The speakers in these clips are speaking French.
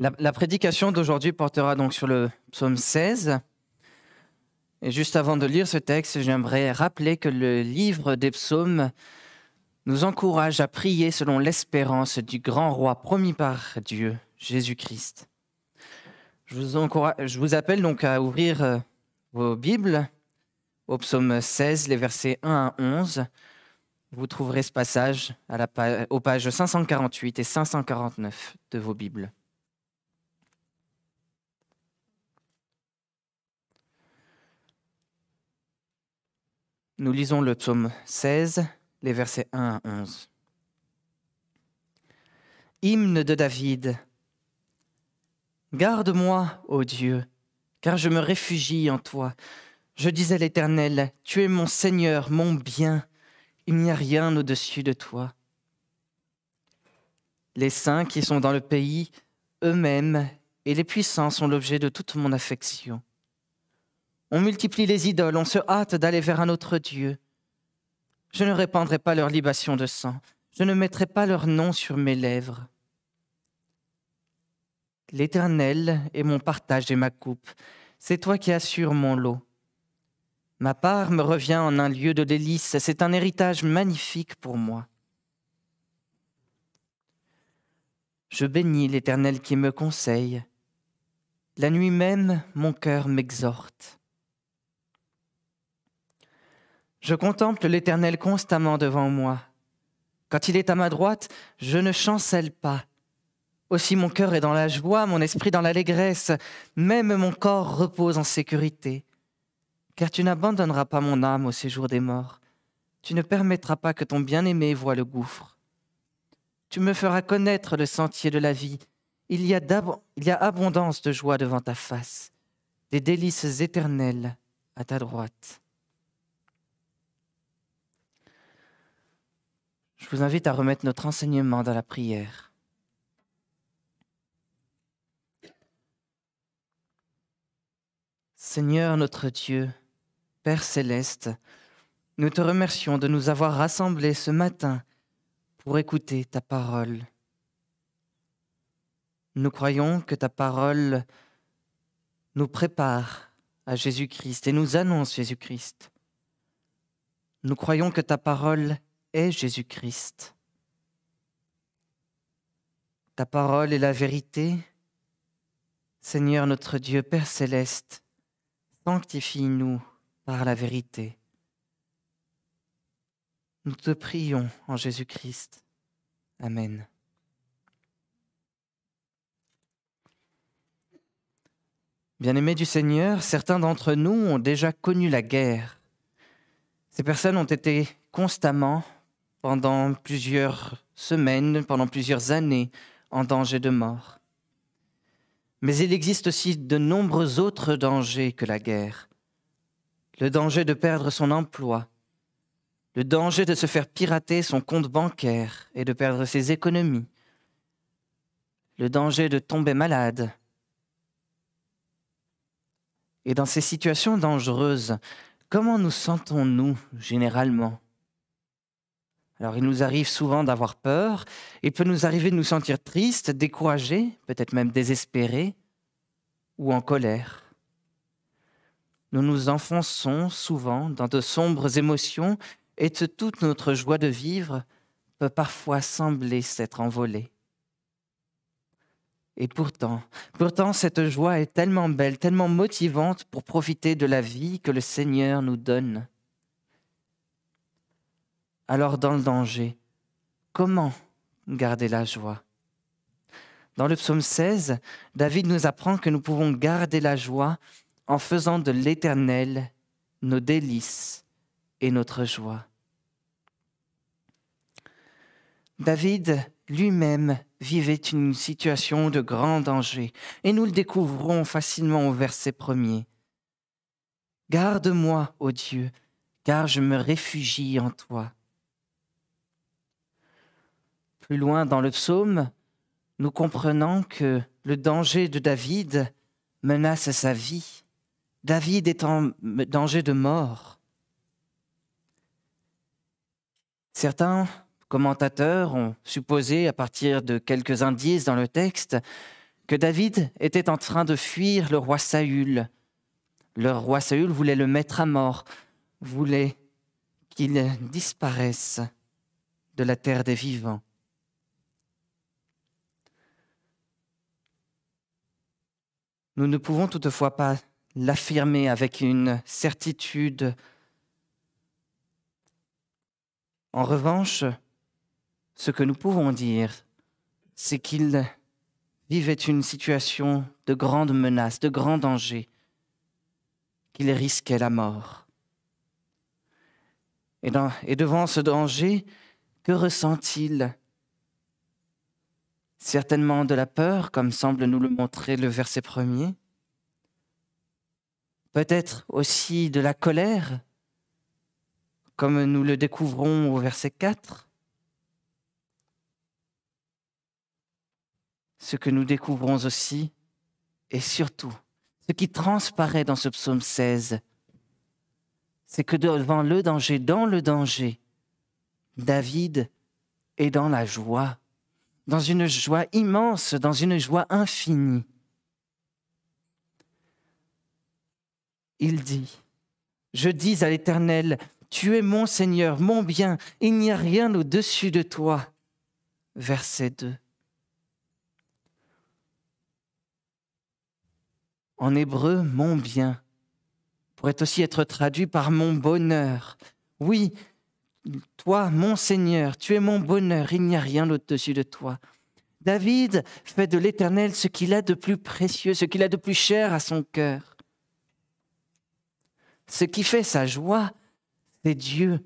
La, prédication d'aujourd'hui portera donc sur le psaume 16. Et juste avant de lire ce texte, j'aimerais rappeler que le livre des psaumes nous encourage à prier selon l'espérance du grand roi promis par Dieu, Jésus-Christ. Je vous, je vous appelle donc à ouvrir euh, vos Bibles au psaume 16, les versets 1 à 11. Vous trouverez ce passage à aux pages 548 et 549 de vos Bibles. Nous lisons le psaume 16, les versets 1 à 11. Hymne de David. Garde-moi, ô Dieu, car je me réfugie en toi. Je disais l'Éternel, tu es mon Seigneur, mon bien, il n'y a rien au-dessus de toi. Les saints qui sont dans le pays, eux-mêmes, et les puissants sont l'objet de toute mon affection. On multiplie les idoles, on se hâte d'aller vers un autre Dieu. Je ne répandrai pas leur libation de sang, je ne mettrai pas leur nom sur mes lèvres. L'Éternel est mon partage et ma coupe, c'est toi qui assures mon lot. Ma part me revient en un lieu de délices, c'est un héritage magnifique pour moi. Je bénis l'Éternel qui me conseille. La nuit même, mon cœur m'exhorte. Je contemple l'Éternel constamment devant moi. Quand il est à ma droite, je ne chancelle pas. Aussi mon cœur est dans la joie, mon esprit dans l'allégresse, même mon corps repose en sécurité. Car tu n'abandonneras pas mon âme au séjour des morts. Tu ne permettras pas que ton bien-aimé voie le gouffre. Tu me feras connaître le sentier de la vie. Il y a, il y a abondance de joie devant ta face, des délices éternelles à ta droite. Je vous invite à remettre notre enseignement dans la prière. Seigneur notre Dieu, Père céleste, nous te remercions de nous avoir rassemblés ce matin pour écouter ta parole. Nous croyons que ta parole nous prépare à Jésus-Christ et nous annonce Jésus-Christ. Nous croyons que ta parole est Jésus-Christ. Ta parole est la vérité. Seigneur notre Dieu, Père céleste, sanctifie-nous par la vérité. Nous te prions en Jésus-Christ. Amen. Bien-aimés du Seigneur, certains d'entre nous ont déjà connu la guerre. Ces personnes ont été constamment pendant plusieurs semaines, pendant plusieurs années, en danger de mort. Mais il existe aussi de nombreux autres dangers que la guerre. Le danger de perdre son emploi, le danger de se faire pirater son compte bancaire et de perdre ses économies, le danger de tomber malade. Et dans ces situations dangereuses, comment nous sentons-nous généralement? Alors il nous arrive souvent d'avoir peur, il peut nous arriver de nous sentir tristes, découragés, peut-être même désespérés ou en colère. Nous nous enfonçons souvent dans de sombres émotions et toute notre joie de vivre peut parfois sembler s'être envolée. Et pourtant, pourtant cette joie est tellement belle, tellement motivante pour profiter de la vie que le Seigneur nous donne alors dans le danger, comment garder la joie? Dans le psaume 16, David nous apprend que nous pouvons garder la joie en faisant de l'Éternel nos délices et notre joie. David lui-même vivait une situation de grand danger, et nous le découvrons facilement au verset premier. Garde-moi, ô Dieu, car je me réfugie en toi. Plus loin dans le psaume, nous comprenons que le danger de David menace sa vie. David est en danger de mort. Certains commentateurs ont supposé, à partir de quelques indices dans le texte, que David était en train de fuir le roi Saül. Le roi Saül voulait le mettre à mort, voulait qu'il disparaisse de la terre des vivants. Nous ne pouvons toutefois pas l'affirmer avec une certitude. En revanche, ce que nous pouvons dire, c'est qu'il vivait une situation de grande menace, de grand danger, qu'il risquait la mort. Et, et devant ce danger, que ressent-il? Certainement de la peur, comme semble nous le montrer le verset premier. Peut-être aussi de la colère, comme nous le découvrons au verset 4. Ce que nous découvrons aussi, et surtout, ce qui transparaît dans ce psaume 16, c'est que devant le danger, dans le danger, David est dans la joie dans une joie immense, dans une joie infinie. Il dit, je dis à l'Éternel, tu es mon Seigneur, mon bien, il n'y a rien au-dessus de toi. Verset 2. En hébreu, mon bien pourrait aussi être traduit par mon bonheur. Oui, toi, mon Seigneur, tu es mon bonheur, il n'y a rien au-dessus de toi. David fait de l'Éternel ce qu'il a de plus précieux, ce qu'il a de plus cher à son cœur. Ce qui fait sa joie, c'est Dieu.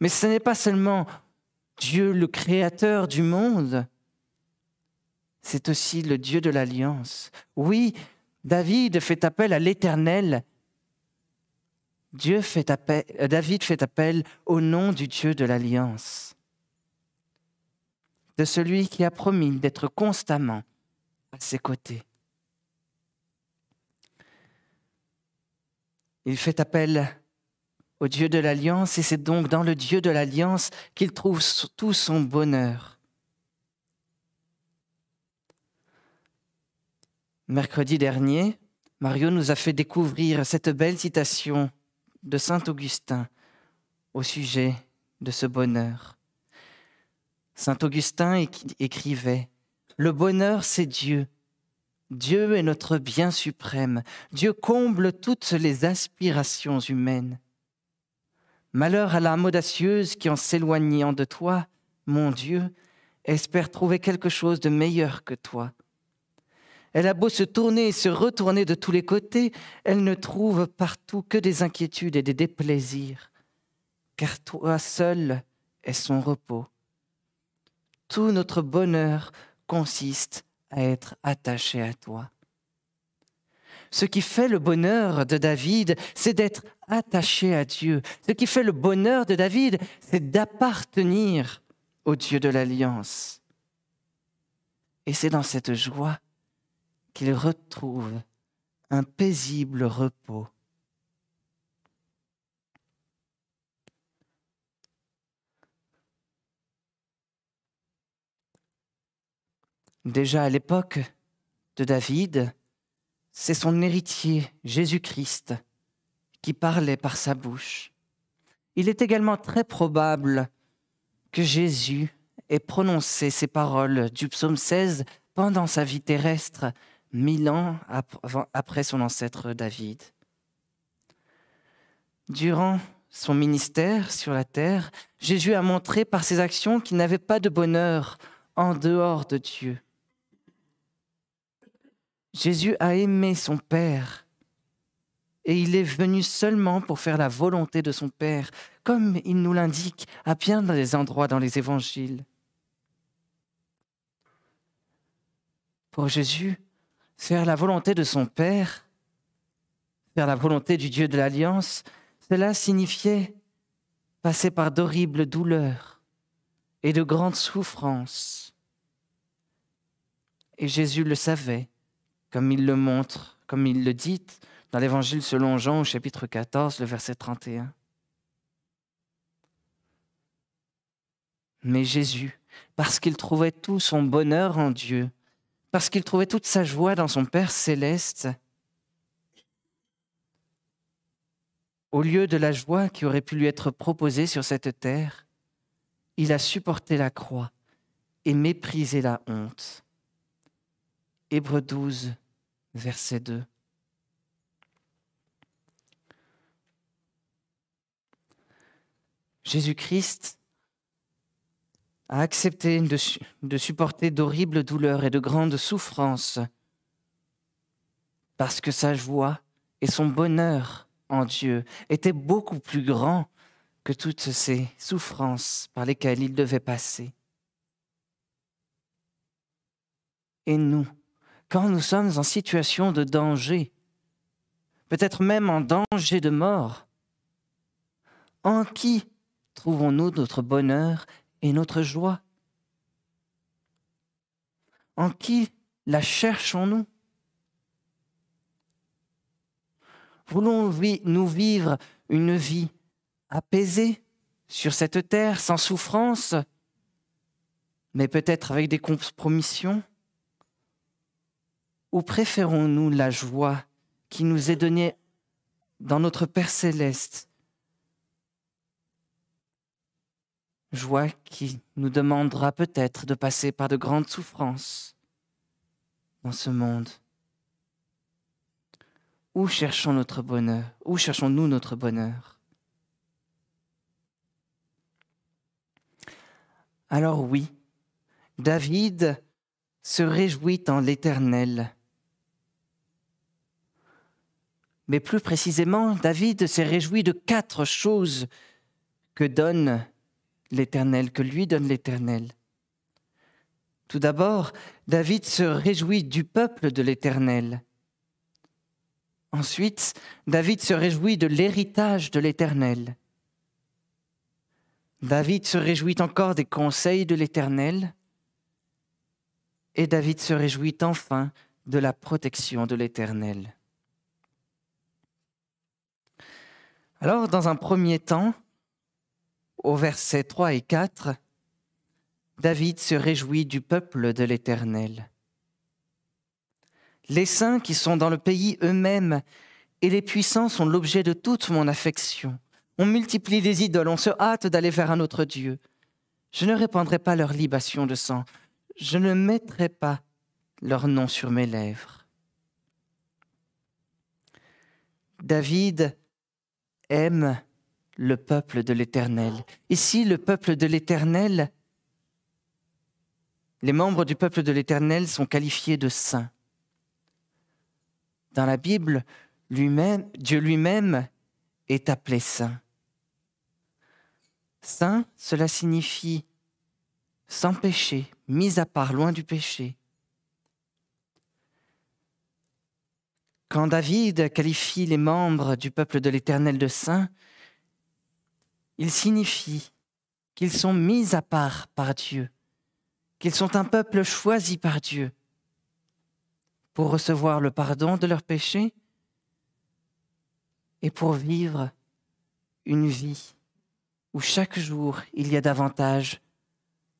Mais ce n'est pas seulement Dieu le créateur du monde, c'est aussi le Dieu de l'alliance. Oui, David fait appel à l'Éternel euh, David fait appel au nom du Dieu de l'Alliance, de celui qui a promis d'être constamment à ses côtés. Il fait appel au Dieu de l'Alliance et c'est donc dans le Dieu de l'Alliance qu'il trouve tout son bonheur. Mercredi dernier, Mario nous a fait découvrir cette belle citation de Saint Augustin au sujet de ce bonheur. Saint Augustin écrivait, Le bonheur, c'est Dieu. Dieu est notre bien suprême. Dieu comble toutes les aspirations humaines. Malheur à l'âme audacieuse qui, en s'éloignant de toi, mon Dieu, espère trouver quelque chose de meilleur que toi. Elle a beau se tourner et se retourner de tous les côtés, elle ne trouve partout que des inquiétudes et des déplaisirs, car toi seul est son repos. Tout notre bonheur consiste à être attaché à toi. Ce qui fait le bonheur de David, c'est d'être attaché à Dieu. Ce qui fait le bonheur de David, c'est d'appartenir au Dieu de l'Alliance. Et c'est dans cette joie qu'il retrouve un paisible repos. Déjà à l'époque de David, c'est son héritier, Jésus-Christ, qui parlait par sa bouche. Il est également très probable que Jésus ait prononcé ces paroles du psaume 16 pendant sa vie terrestre mille ans après son ancêtre David. Durant son ministère sur la terre, Jésus a montré par ses actions qu'il n'avait pas de bonheur en dehors de Dieu. Jésus a aimé son Père et il est venu seulement pour faire la volonté de son Père, comme il nous l'indique à bien des endroits dans les évangiles. Pour Jésus, faire la volonté de son Père, faire la volonté du Dieu de l'Alliance, cela signifiait passer par d'horribles douleurs et de grandes souffrances. Et Jésus le savait, comme il le montre, comme il le dit dans l'Évangile selon Jean au chapitre 14, le verset 31. Mais Jésus, parce qu'il trouvait tout son bonheur en Dieu, parce qu'il trouvait toute sa joie dans son Père céleste, au lieu de la joie qui aurait pu lui être proposée sur cette terre, il a supporté la croix et méprisé la honte. Hébreux 12, verset 2. Jésus-Christ a accepté de, supporter d'horribles douleurs et de grandes souffrances parce que sa joie et son bonheur en Dieu était beaucoup plus grand que toutes ces souffrances par lesquelles il devait passer. Et nous, quand nous sommes en situation de danger, peut-être même en danger de mort, en qui trouvons-nous notre bonheur et notre joie? En qui la cherchons-nous? Voulons-nous vivre une vie apaisée sur cette terre, sans souffrance, mais peut-être avec des compromissions? Ou préférons-nous la joie qui nous est donnée dans notre Père céleste? Joie qui nous demandera peut-être de passer par de grandes souffrances dans ce monde. Où cherchons notre bonheur? Où cherchons-nous notre bonheur? Alors oui, David se réjouit en l'Éternel. Mais plus précisément, David s'est réjoui de quatre choses que donne l'Éternel, que lui donne l'Éternel. Tout d'abord, David se réjouit du peuple de l'Éternel. Ensuite, David se réjouit de l'héritage de l'Éternel. David se réjouit encore des conseils de l'Éternel. Et David se réjouit enfin de la protection de l'Éternel. Alors, dans un premier temps, au verset 3 et 4, David se réjouit du peuple de l'Éternel les saints qui sont dans le pays eux-mêmes et les puissants sont l'objet de toute mon affection. On multiplie les idoles, on se hâte d'aller vers un autre Dieu. Je ne répandrai pas leur libation de sang, je ne mettrai pas leur nom sur mes lèvres. David aime le peuple de l'Éternel. Ici, le peuple de l'Éternel, les membres du peuple de l'Éternel sont qualifiés de saints. Dans la Bible, lui-même, Dieu lui-même est appelé saint. Saint, cela signifie sans péché, mis à part, loin du péché. Quand David qualifie les membres du peuple de l'Éternel de saints, il signifie qu'ils sont mis à part par Dieu, qu'ils sont un peuple choisi par Dieu, pour recevoir le pardon de leurs péchés et pour vivre une vie où chaque jour il y a davantage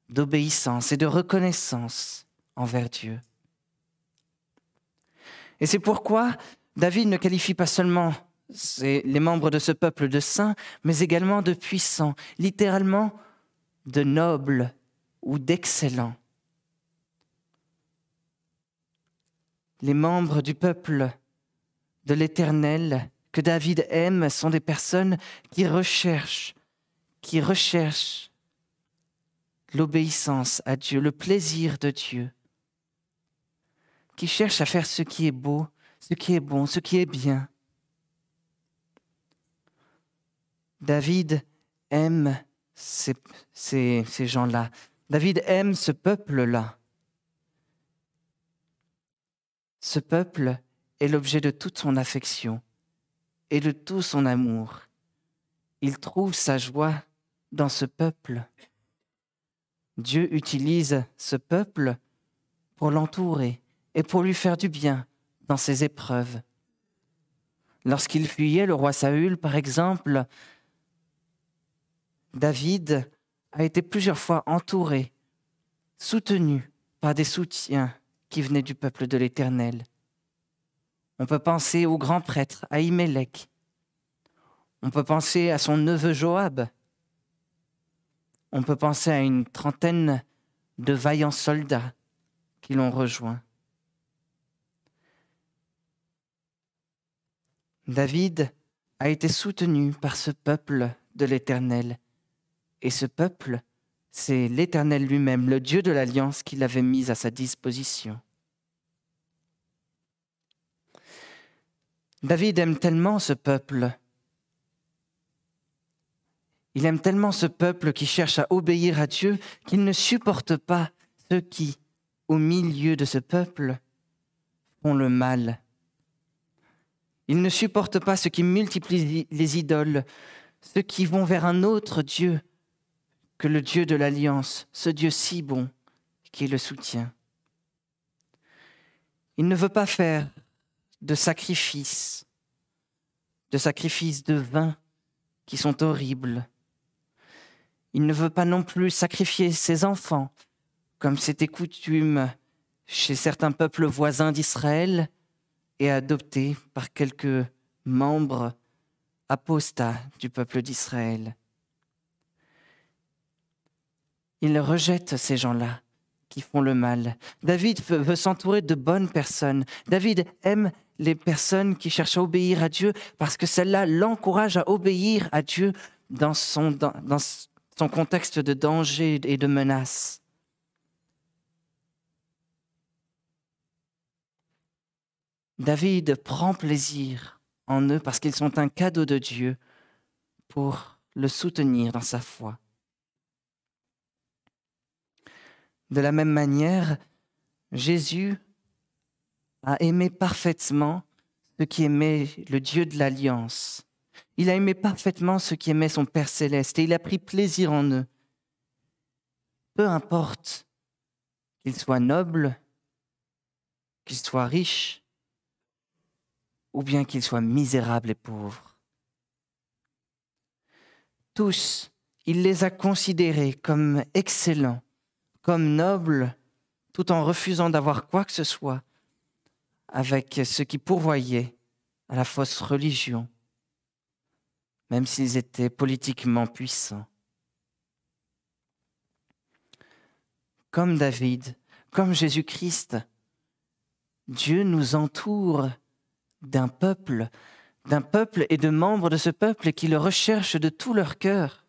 d'obéissance et de reconnaissance envers Dieu. Et c'est pourquoi David ne qualifie pas seulement les membres de ce peuple de saints, mais également de puissants, littéralement de nobles ou d'excellents. les membres du peuple de l'Éternel que David aime sont des personnes qui recherchent, qui recherchent l'obéissance à Dieu, le plaisir de Dieu, qui cherchent à faire ce qui est beau, ce qui est bon, ce qui est bien. David aime ces gens-là. David aime ce peuple-là. Ce peuple est l'objet de toute son affection et de tout son amour. Il trouve sa joie dans ce peuple. Dieu utilise ce peuple pour l'entourer et pour lui faire du bien dans ses épreuves. Lorsqu'il fuyait le roi Saül, par exemple, David a été plusieurs fois entouré, soutenu par des soutiens qui venaient du peuple de l'Éternel. On peut penser au grand prêtre, à On peut penser à son neveu Joab. On peut penser à une trentaine de vaillants soldats qui l'ont rejoint. David a été soutenu par ce peuple de l'Éternel. Et ce peuple, c'est l'Éternel lui-même, le Dieu de l'Alliance, qui l'avait mis à sa disposition. David aime tellement ce peuple. Il aime tellement ce peuple qui cherche à obéir à Dieu qu'il ne supporte pas ceux qui, au milieu de ce peuple, font le mal. Il ne supporte pas ceux qui multiplient les idoles, ceux qui vont vers un autre Dieu que le Dieu de l'Alliance, ce Dieu si bon qui le soutient. Il ne veut pas faire de sacrifices, de sacrifices de vin qui sont horribles. Il ne veut pas non plus sacrifier ses enfants, comme c'était coutume chez certains peuples voisins d'Israël et adoptés par quelques membres apostats du peuple d'Israël. Il rejette ces gens-là qui font le mal. David veut s'entourer de bonnes personnes. David aime les personnes qui cherchent à obéir à Dieu parce que celle-là l'encourage à obéir à Dieu dans son, dans, dans son contexte de danger et de menace. David prend plaisir en eux parce qu'ils sont un cadeau de Dieu pour le soutenir dans sa foi. De la même manière, Jésus a aimé parfaitement ce qui aimait le Dieu de l'Alliance. Il a aimé parfaitement ce qui aimait son Père céleste et il a pris plaisir en eux. Peu importe qu'ils soient nobles, qu'ils soient riches, ou bien qu'ils soient misérables et pauvres. Tous, il les a considérés comme excellents, comme nobles, tout en refusant d'avoir quoi que ce soit avec ce qui pourvoyait à la fausse religion, même s'ils étaient politiquement puissants. Comme David, comme Jésus-Christ, Dieu nous entoure d'un peuple, d'un peuple et de membres de ce peuple qui le recherchent de tout leur cœur,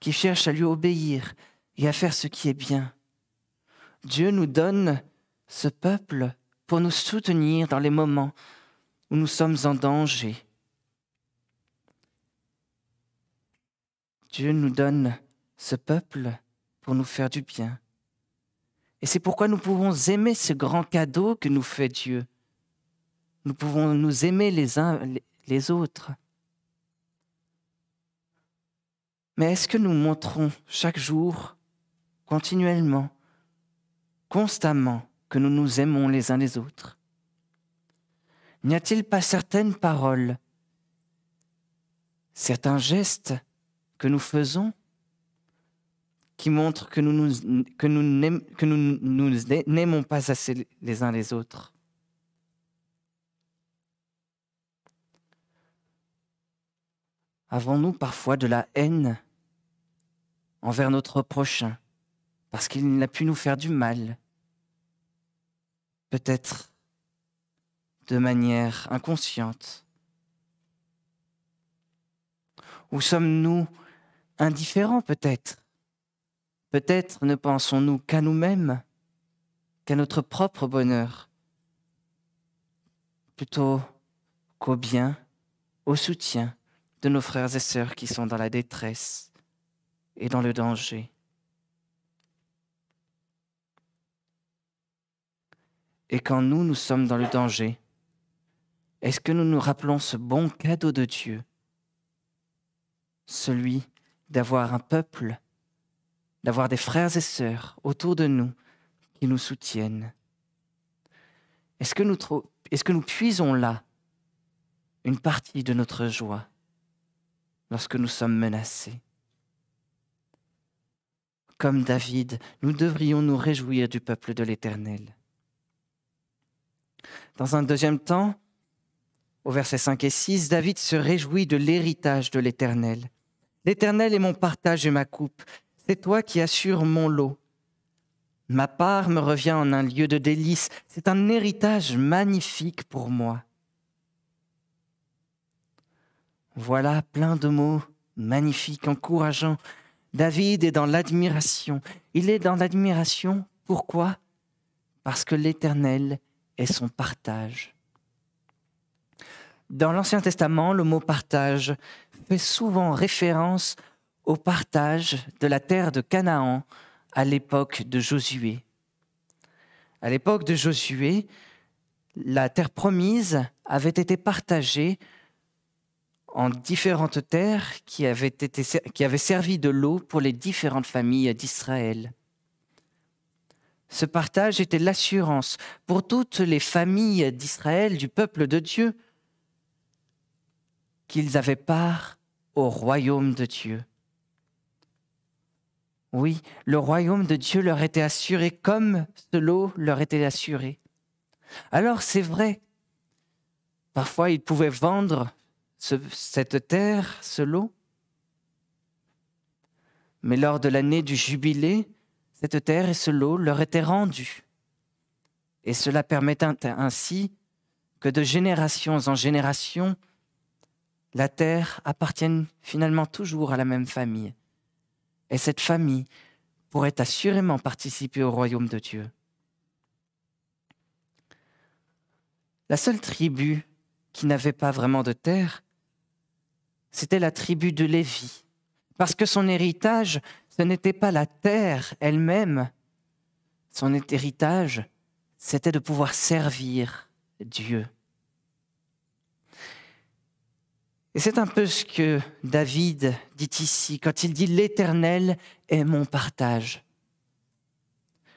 qui cherchent à lui obéir et à faire ce qui est bien. Dieu nous donne ce peuple pour nous soutenir dans les moments où nous sommes en danger. Dieu nous donne ce peuple pour nous faire du bien. Et c'est pourquoi nous pouvons aimer ce grand cadeau que nous fait Dieu. Nous pouvons nous aimer les uns les autres. Mais est-ce que nous montrons chaque jour, continuellement, constamment, que nous nous aimons les uns les autres? N'y a-t-il pas certaines paroles, certains gestes que nous faisons qui montrent que nous que nous, que nous n'aimons pas assez les uns les autres? Avons-nous parfois de la haine envers notre prochain parce qu'il n'a pu nous faire du mal? Peut-être de manière inconsciente. Ou sommes-nous indifférents peut-être? Peut-être ne pensons-nous qu'à nous-mêmes, qu'à notre propre bonheur, plutôt qu'au bien, au soutien de nos frères et sœurs qui sont dans la détresse et dans le danger. Et quand nous, nous sommes dans le danger, est-ce que nous nous rappelons ce bon cadeau de Dieu, celui d'avoir un peuple, d'avoir des frères et sœurs autour de nous qui nous soutiennent? Est-ce que que nous puisons là une partie de notre joie? Lorsque nous sommes menacés comme David, nous devrions nous réjouir du peuple de l'Éternel. Dans un deuxième temps, au verset 5 et 6, David se réjouit de l'héritage de l'Éternel. L'Éternel est mon partage et ma coupe. C'est toi qui assures mon lot. Ma part me revient en un lieu de délices. C'est un héritage magnifique pour moi. Voilà plein de mots magnifiques, encourageants. David est dans l'admiration. Il est dans l'admiration. Pourquoi? Parce que l'Éternel est son partage. Dans l'Ancien Testament, le mot partage fait souvent référence au partage de la terre de Canaan à l'époque de Josué. À l'époque de Josué, la terre promise avait été partagée en différentes terres qui avaient, qui avaient servi de l'eau pour les différentes familles d'Israël. Ce partage était l'assurance pour toutes les familles d'Israël, du peuple de Dieu, qu'ils avaient part au royaume de Dieu. Oui, le royaume de Dieu leur était assuré comme ce lot leur était assuré. Alors c'est vrai, parfois ils pouvaient vendre cette terre, ce lot, mais lors de l'année du jubilé, cette terre et ce lot leur étaient rendus. Et cela permettait ainsi que de générations en générations, la terre appartienne finalement toujours à la même famille et cette famille pourrait assurément participer au royaume de Dieu. La seule tribu qui n'avait pas vraiment de terre, c'était la tribu de Lévi, parce que son héritage, ce n'était pas la terre elle-même, son héritage, c'était de pouvoir servir Dieu. Et c'est un peu ce que David dit ici, quand il dit l'Éternel est mon partage.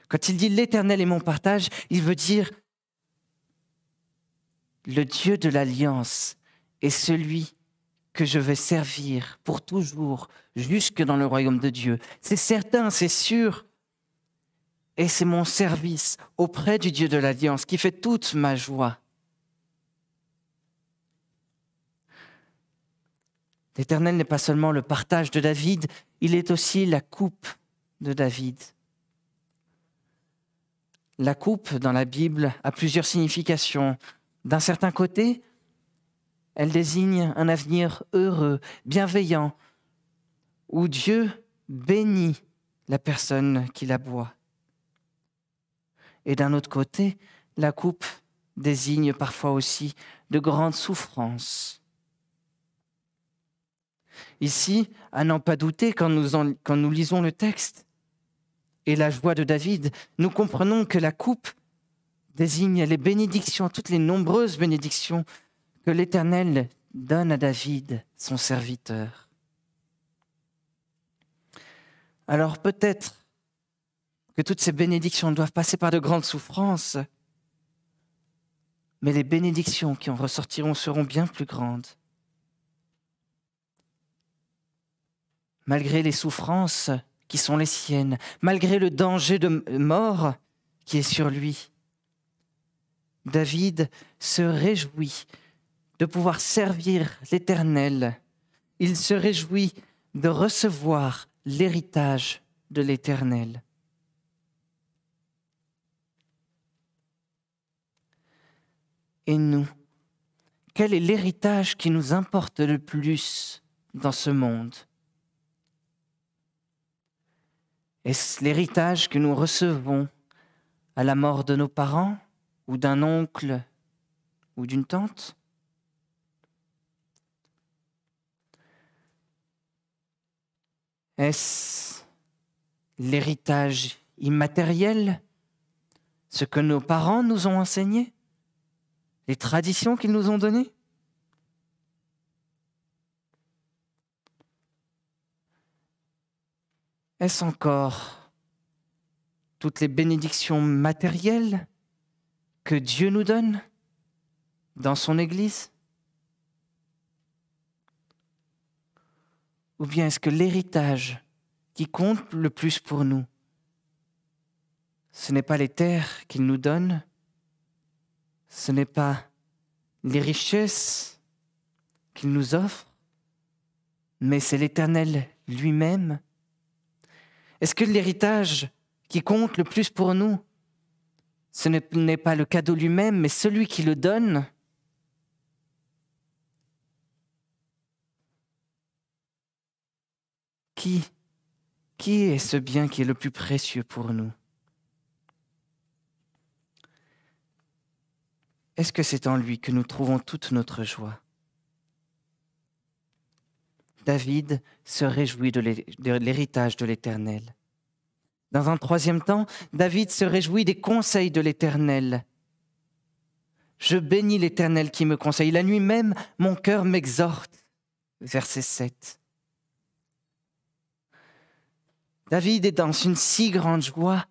Quand il dit l'Éternel est mon partage, il veut dire le Dieu de l'alliance est celui que je vais servir pour toujours, jusque dans le royaume de Dieu. C'est certain, c'est sûr. Et c'est mon service auprès du Dieu de l'alliance qui fait toute ma joie. L'Éternel n'est pas seulement le partage de David, il est aussi la coupe de David. La coupe dans la Bible a plusieurs significations. D'un certain côté, elle désigne un avenir heureux, bienveillant, où Dieu bénit la personne qui la boit. Et d'un autre côté, la coupe désigne parfois aussi de grandes souffrances Ici, à n'en pas douter, quand nous, lisons le texte et la joie de David, nous comprenons que la coupe désigne les bénédictions, toutes les nombreuses bénédictions que l'Éternel donne à David, son serviteur. Alors peut-être que toutes ces bénédictions doivent passer par de grandes souffrances, mais les bénédictions qui en ressortiront seront bien plus grandes. malgré les souffrances qui sont les siennes, malgré le danger de mort qui est sur lui. David se réjouit de pouvoir servir l'Éternel. Il se réjouit de recevoir l'héritage de l'Éternel. Et nous, quel est l'héritage qui nous importe le plus dans ce monde? Est-ce l'héritage que nous recevons à la mort de nos parents ou d'un oncle ou d'une tante? Est-ce l'héritage immatériel, ce que nos parents nous ont enseigné, les traditions qu'ils nous ont données? Est-ce encore toutes les bénédictions matérielles que Dieu nous donne dans son Église? Ou bien est-ce que l'héritage qui compte le plus pour nous, ce n'est pas les terres qu'il nous donne, ce n'est pas les richesses qu'il nous offre, mais c'est l'Éternel lui-même? Est-ce que l'héritage qui compte le plus pour nous, ce n'est pas le cadeau lui-même, mais celui qui le donne? Qui, est ce bien qui est le plus précieux pour nous? Est-ce que c'est en lui que nous trouvons toute notre joie? David se réjouit de l'héritage de l'Éternel. Dans un troisième temps, David se réjouit des conseils de l'Éternel. Je bénis l'Éternel qui me conseille. La nuit même, mon cœur m'exhorte. Verset 7. David est dans une si grande joie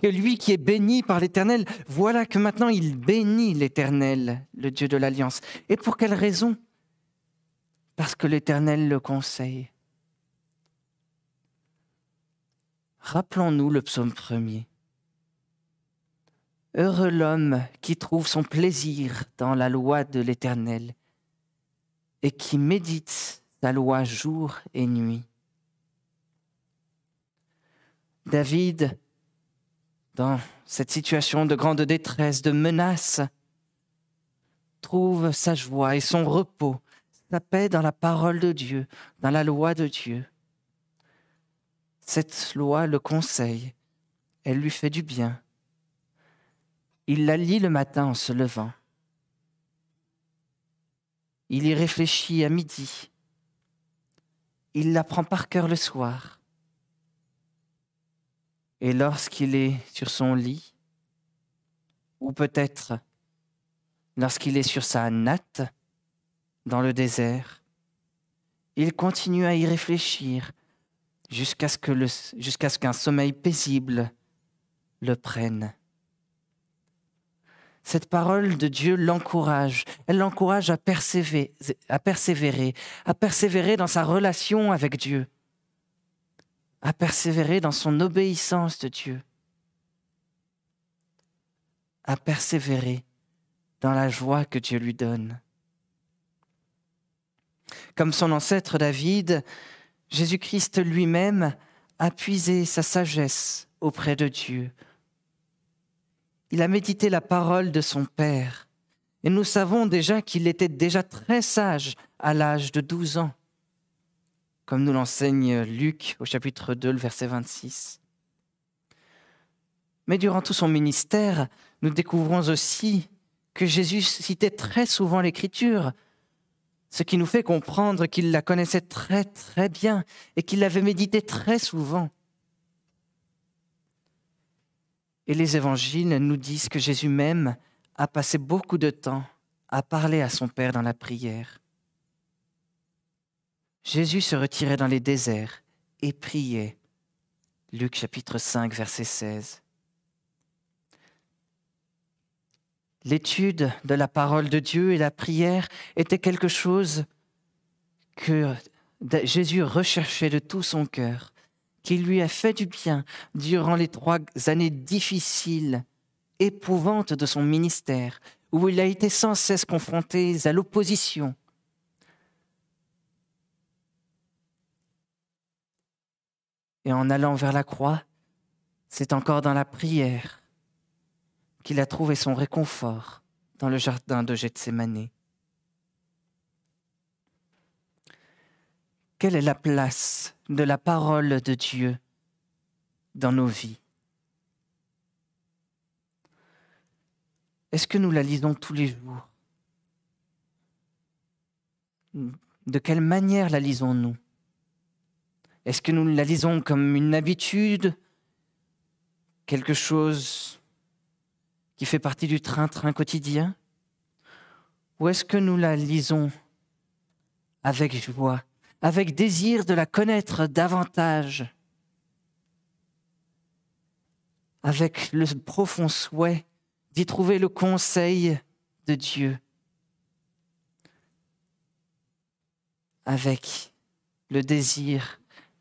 que lui qui est béni par l'Éternel, voilà que maintenant il bénit l'Éternel, le Dieu de l'Alliance. Et pour quelle raison? Parce que l'Éternel le conseille. Rappelons-nous le psaume premier. Heureux l'homme qui trouve son plaisir dans la loi de l'Éternel et qui médite sa loi jour et nuit. David dans cette situation de grande détresse, de menace, trouve sa joie et son repos, sa paix dans la parole de Dieu, dans la loi de Dieu. Cette loi le conseille, elle lui fait du bien. Il la lit le matin en se levant. Il y réfléchit à midi. Il la prend par cœur le soir. Et lorsqu'il est sur son lit, ou peut-être lorsqu'il est sur sa natte dans le désert, il continue à y réfléchir jusqu'à ce qu'un sommeil paisible le prenne. Cette parole de Dieu l'encourage, elle l'encourage à persévérer, à persévérer dans sa relation avec Dieu à persévérer dans son obéissance de Dieu, à persévérer dans la joie que Dieu lui donne. Comme son ancêtre David, Jésus-Christ lui-même a puisé sa sagesse auprès de Dieu. Il a médité la parole de son Père, et nous savons déjà qu'il était déjà très sage à l'âge de douze ans comme nous l'enseigne Luc au chapitre 2, le verset 26. Mais durant tout son ministère, nous découvrons aussi que Jésus citait très souvent l'Écriture, ce qui nous fait comprendre qu'il la connaissait très très bien et qu'il l'avait médité très souvent. Et les évangiles nous disent que Jésus même a passé beaucoup de temps à parler à son Père dans la prière. Jésus se retirait dans les déserts et priait. Luc chapitre 5, verset 16. L'étude de la parole de Dieu et la prière était quelque chose que Jésus recherchait de tout son cœur, qui lui a fait du bien durant les trois années difficiles, éprouvantes de son ministère, où il a été sans cesse confronté à l'opposition, Et en allant vers la croix, c'est encore dans la prière qu'il a trouvé son réconfort dans le jardin de Gethsemane. Quelle est la place de la parole de Dieu dans nos vies? Est-ce que nous la lisons tous les jours? De quelle manière la lisons-nous? Est-ce que nous la lisons comme une habitude, quelque chose qui fait partie du train-train quotidien? Ou est-ce que nous la lisons avec joie, avec désir de la connaître davantage, avec le profond souhait d'y trouver le conseil de Dieu, avec le désir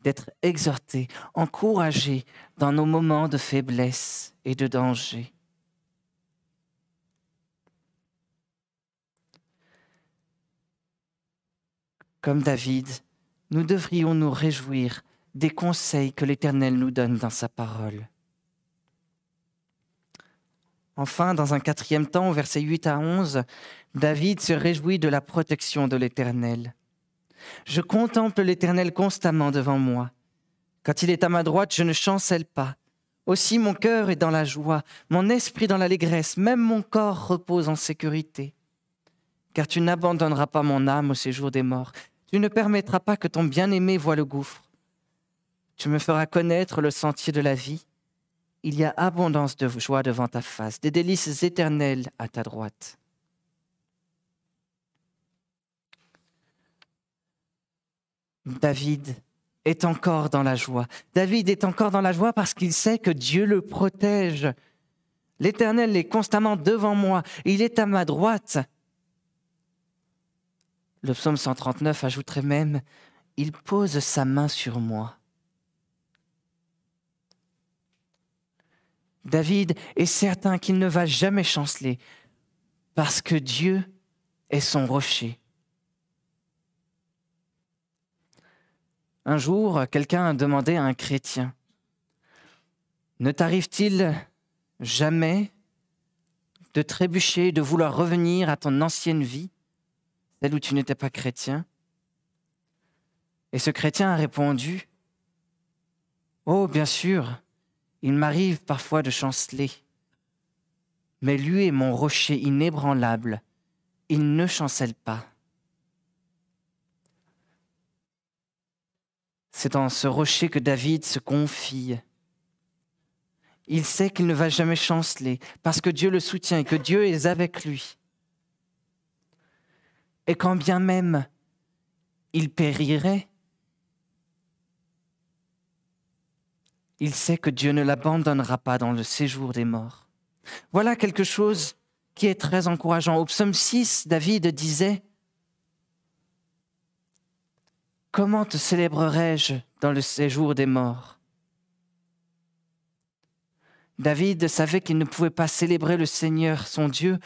d'être exhortés, encouragés dans nos moments de faiblesse et de danger. Comme David, nous devrions nous réjouir des conseils que l'Éternel nous donne dans sa parole. Enfin, dans un quatrième temps, au verset 8 à 11, David se réjouit de la protection de l'Éternel. Je contemple l'Éternel constamment devant moi. Quand il est à ma droite, je ne chancelle pas. Aussi mon cœur est dans la joie, mon esprit dans l'allégresse, même mon corps repose en sécurité. Car tu n'abandonneras pas mon âme au séjour des morts. Tu ne permettras pas que ton bien-aimé voie le gouffre. Tu me feras connaître le sentier de la vie il y a abondance de joie devant ta face, des délices éternelles à ta droite. David est encore dans la joie. David est encore dans la joie parce qu'il sait que Dieu le protège. L'Éternel est constamment devant moi. Il est à ma droite. Le psaume 139 ajouterait même, Il pose sa main sur moi. David est certain qu'il ne va jamais chanceler parce que Dieu est son rocher. Un jour, quelqu'un a demandé à un chrétien, Ne t'arrive-t-il jamais de trébucher, de vouloir revenir à ton ancienne vie, celle où tu n'étais pas chrétien? Et ce chrétien a répondu, Oh, bien sûr, il m'arrive parfois de chanceler, mais lui est mon rocher inébranlable, il ne chancelle pas. C'est dans ce rocher que David se confie. Il sait qu'il ne va jamais chanceler parce que Dieu le soutient et que Dieu est avec lui. Et quand bien même il périrait, il sait que Dieu ne l'abandonnera pas dans le séjour des morts. Voilà quelque chose qui est très encourageant. Au psaume 6, David disait, Comment te célébrerai-je dans le séjour des morts? David savait qu'il ne pouvait pas célébrer le Seigneur, son Dieu,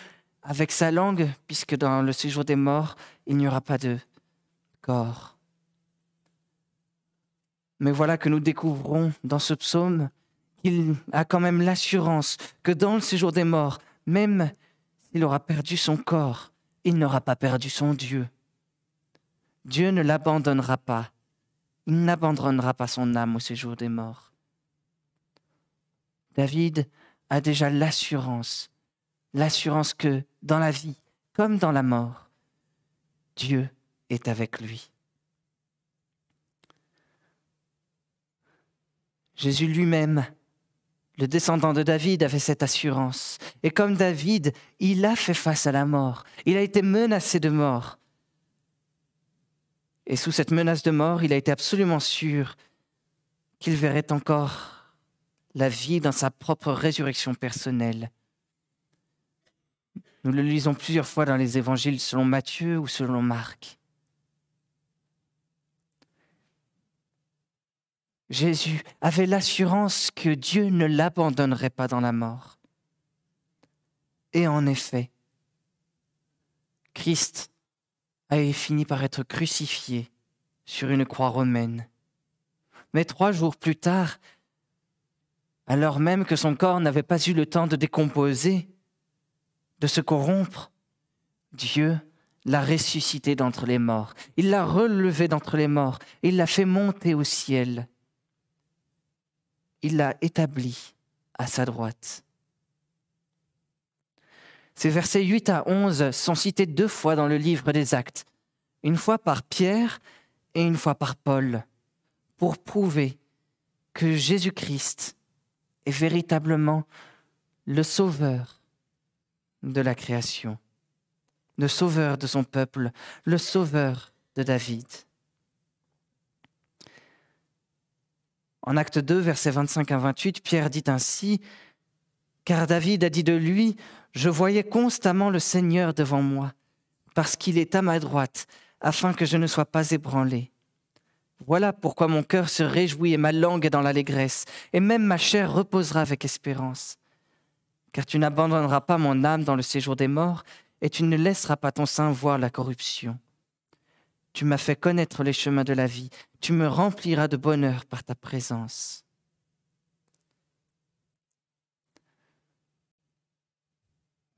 avec sa langue, puisque dans le séjour des morts, il n'y aura pas de corps. Mais voilà que nous découvrons dans ce psaume qu'il a quand même l'assurance que dans le séjour des morts, même s'il aura perdu son corps, il n'aura pas perdu son Dieu. Dieu ne l'abandonnera pas. Il n'abandonnera pas son âme au séjour des morts. David a déjà l'assurance, l'assurance que dans la vie comme dans la mort, Dieu est avec lui. Jésus lui-même, le descendant de David, avait cette assurance. Et comme David, il a fait face à la mort. Il a été menacé de mort. Et sous cette menace de mort, il a été absolument sûr qu'il verrait encore la vie dans sa propre résurrection personnelle. Nous le lisons plusieurs fois dans les évangiles selon Matthieu ou selon Marc. Jésus avait l'assurance que Dieu ne l'abandonnerait pas dans la mort. Et en effet, Christ avait fini par être crucifié sur une croix romaine. Mais trois jours plus tard, alors même que son corps n'avait pas eu le temps de décomposer, de se corrompre, Dieu l'a ressuscité d'entre les morts. Il l'a relevé d'entre les morts. Il l'a fait monter au ciel il l'a établi à sa droite. Ces versets 8 à 11 sont cités deux fois dans le livre des Actes, une fois par Pierre et une fois par Paul, pour prouver que Jésus-Christ est véritablement le sauveur de la création, le sauveur de son peuple, le sauveur de David. En acte 2, versets 25 à 28, Pierre dit ainsi, Car David a dit de lui, Je voyais constamment le Seigneur devant moi, parce qu'il est à ma droite, afin que je ne sois pas ébranlé. Voilà pourquoi mon cœur se réjouit et ma langue est dans l'allégresse, et même ma chair reposera avec espérance. Car tu n'abandonneras pas mon âme dans le séjour des morts, et tu ne laisseras pas ton sein voir la corruption. Tu m'as fait connaître les chemins de la vie, tu me rempliras de bonheur par ta présence.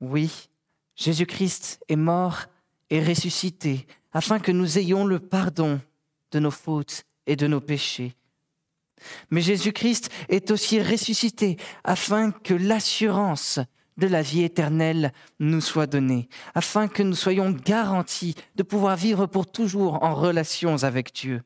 Oui, Jésus-Christ est mort et ressuscité afin que nous ayons le pardon de nos fautes et de nos péchés. Mais Jésus-Christ est aussi ressuscité afin que l'assurance de la vie éternelle nous soit donnée, afin que nous soyons garantis de pouvoir vivre pour toujours en relation avec Dieu.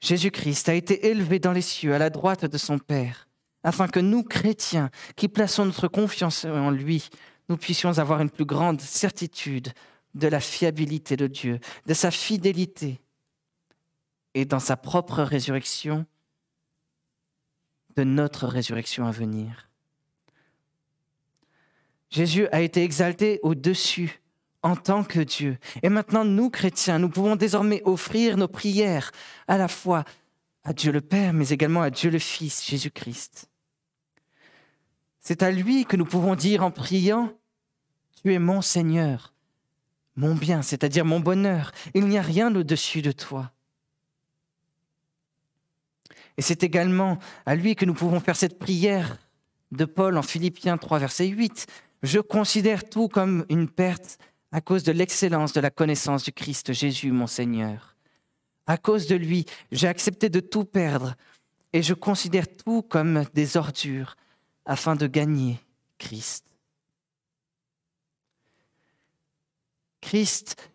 Jésus-Christ a été élevé dans les cieux à la droite de son Père, afin que nous, chrétiens, qui plaçons notre confiance en lui, nous puissions avoir une plus grande certitude de la fiabilité de Dieu, de sa fidélité, et dans sa propre résurrection, de notre résurrection à venir. Jésus a été exalté au-dessus en tant que Dieu. Et maintenant, nous, chrétiens, nous pouvons désormais offrir nos prières à la fois à Dieu le Père, mais également à Dieu le Fils, Jésus-Christ. C'est à lui que nous pouvons dire en priant, Tu es mon Seigneur, mon bien, c'est-à-dire mon bonheur. Il n'y a rien au-dessus de toi. Et c'est également à lui que nous pouvons faire cette prière de Paul en Philippiens 3, verset 8. Je considère tout comme une perte à cause de l'excellence de la connaissance du Christ Jésus, mon Seigneur. À cause de lui, j'ai accepté de tout perdre et je considère tout comme des ordures afin de gagner Christ. Christ,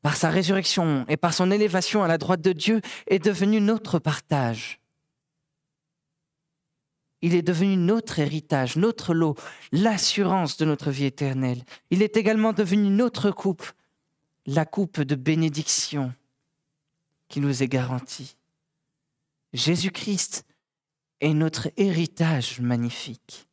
par sa résurrection et par son élévation à la droite de Dieu, est devenu notre partage il est devenu notre héritage, notre lot, l'assurance de notre vie éternelle. Il est également devenu notre coupe, la coupe de bénédiction qui nous est garantie. Jésus-Christ est notre héritage magnifique.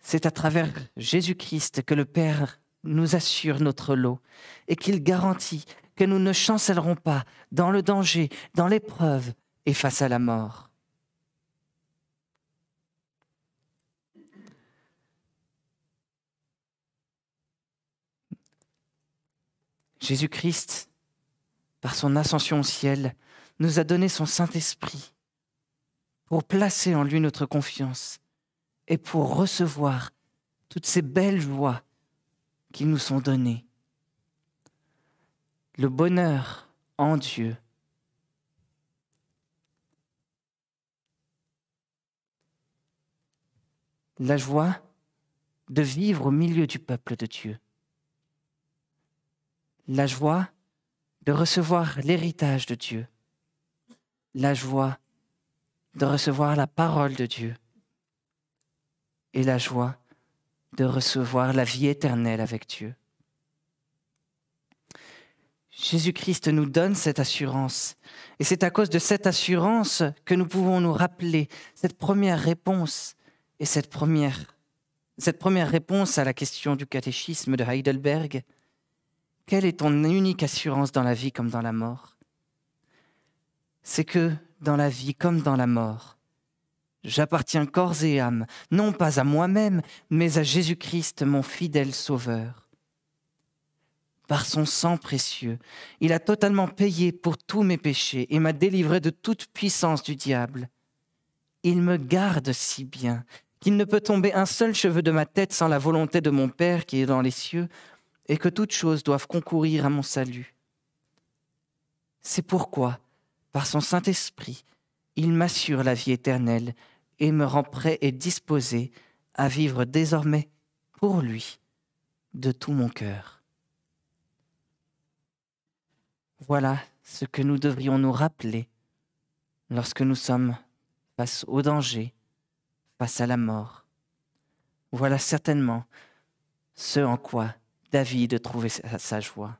C'est à travers Jésus-Christ que le Père nous assure notre lot et qu'il garantit que nous ne chancellerons pas dans le danger, dans l'épreuve et face à la mort. Jésus-Christ, par son ascension au ciel, nous a donné son Saint-Esprit pour placer en lui notre confiance et pour recevoir toutes ces belles joies qui nous sont données. Le bonheur en Dieu. La joie de vivre au milieu du peuple de Dieu la joie de recevoir l'héritage de Dieu, la joie de recevoir la parole de Dieu et la joie de recevoir la vie éternelle avec Dieu. Jésus-Christ nous donne cette assurance. Et c'est à cause de cette assurance que nous pouvons nous rappeler cette première réponse et cette première, réponse à la question du catéchisme de Heidelberg. Quelle est ton unique assurance dans la vie comme dans la mort? C'est que dans la vie comme dans la mort, j'appartiens corps et âme, non pas à moi-même, mais à Jésus-Christ, mon fidèle Sauveur. Par son sang précieux, il a totalement payé pour tous mes péchés et m'a délivré de toute puissance du diable. Il me garde si bien qu'il ne peut tomber un seul cheveu de ma tête sans la volonté de mon Père qui est dans les cieux, et que toutes choses doivent concourir à mon salut. C'est pourquoi, par son Saint-Esprit, il m'assure la vie éternelle et me rend prêt et disposé à vivre désormais pour lui de tout mon cœur. Voilà ce que nous devrions nous rappeler lorsque nous sommes face au danger, face à la mort. Voilà certainement ce en quoi David trouver sa joie.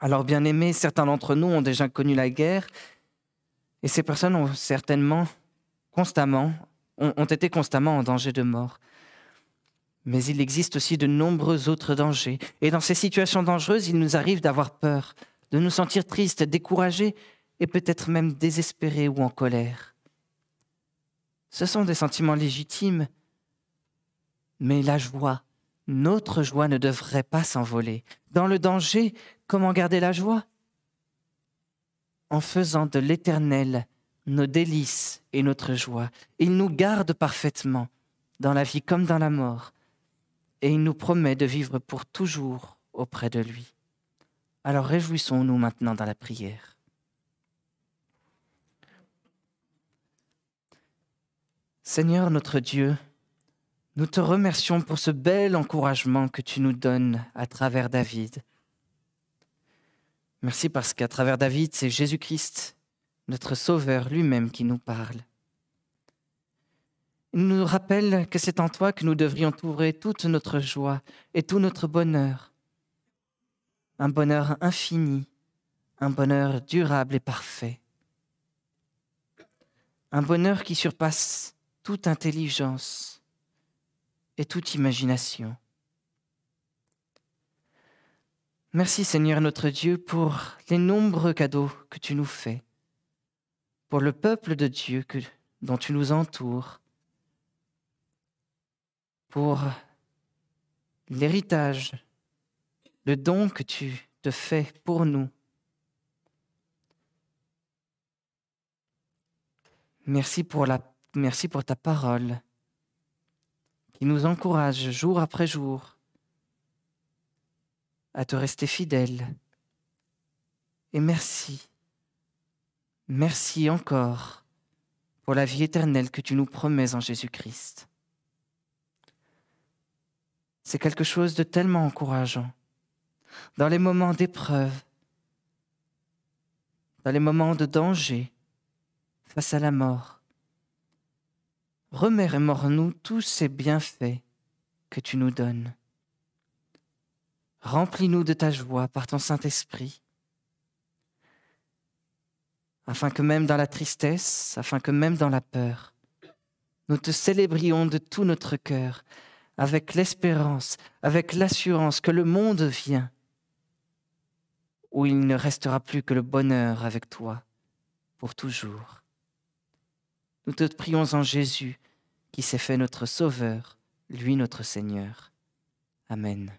Alors, bien aimés, certains d'entre nous ont déjà connu la guerre, et ces personnes ont certainement, constamment, ont, été constamment en danger de mort. Mais il existe aussi de nombreux autres dangers. Et dans ces situations dangereuses, il nous arrive d'avoir peur, de nous sentir tristes, découragés et peut-être même désespérés ou en colère. Ce sont des sentiments légitimes, mais la joie, notre joie ne devrait pas s'envoler. Dans le danger, comment garder la joie? En faisant de l'Éternel nos délices et notre joie. Il nous garde parfaitement, dans la vie comme dans la mort, et il nous promet de vivre pour toujours auprès de lui. Alors réjouissons-nous maintenant dans la prière. Seigneur notre Dieu, nous te remercions pour ce bel encouragement que tu nous donnes à travers David. Merci parce qu'à travers David, c'est Jésus-Christ, notre Sauveur lui-même, qui nous parle. Il nous rappelle que c'est en toi que nous devrions trouver toute notre joie et tout notre bonheur. Un bonheur infini, un bonheur durable et parfait. Un bonheur qui surpasse toute intelligence et toute imagination. Merci Seigneur notre Dieu pour les nombreux cadeaux que tu nous fais, pour le peuple de Dieu dont tu nous entoures, pour l'héritage, le don que tu te fais pour nous. Merci pour ta parole qui nous encourage jour après jour à te rester fidèle. Et merci, merci encore pour la vie éternelle que tu nous promets en Jésus-Christ. C'est quelque chose de tellement encourageant. Dans les moments d'épreuve, dans les moments de danger, face à la mort, remémore-nous tous ces bienfaits que tu nous donnes. Remplis-nous de ta joie par ton Saint-Esprit, afin que même dans la tristesse, afin que même dans la peur, nous te célébrions de tout notre cœur, avec l'espérance, avec l'assurance que le monde vient, où il ne restera plus que le bonheur avec toi pour toujours. Nous te prions en Jésus, qui s'est fait notre Sauveur, lui notre Seigneur. Amen.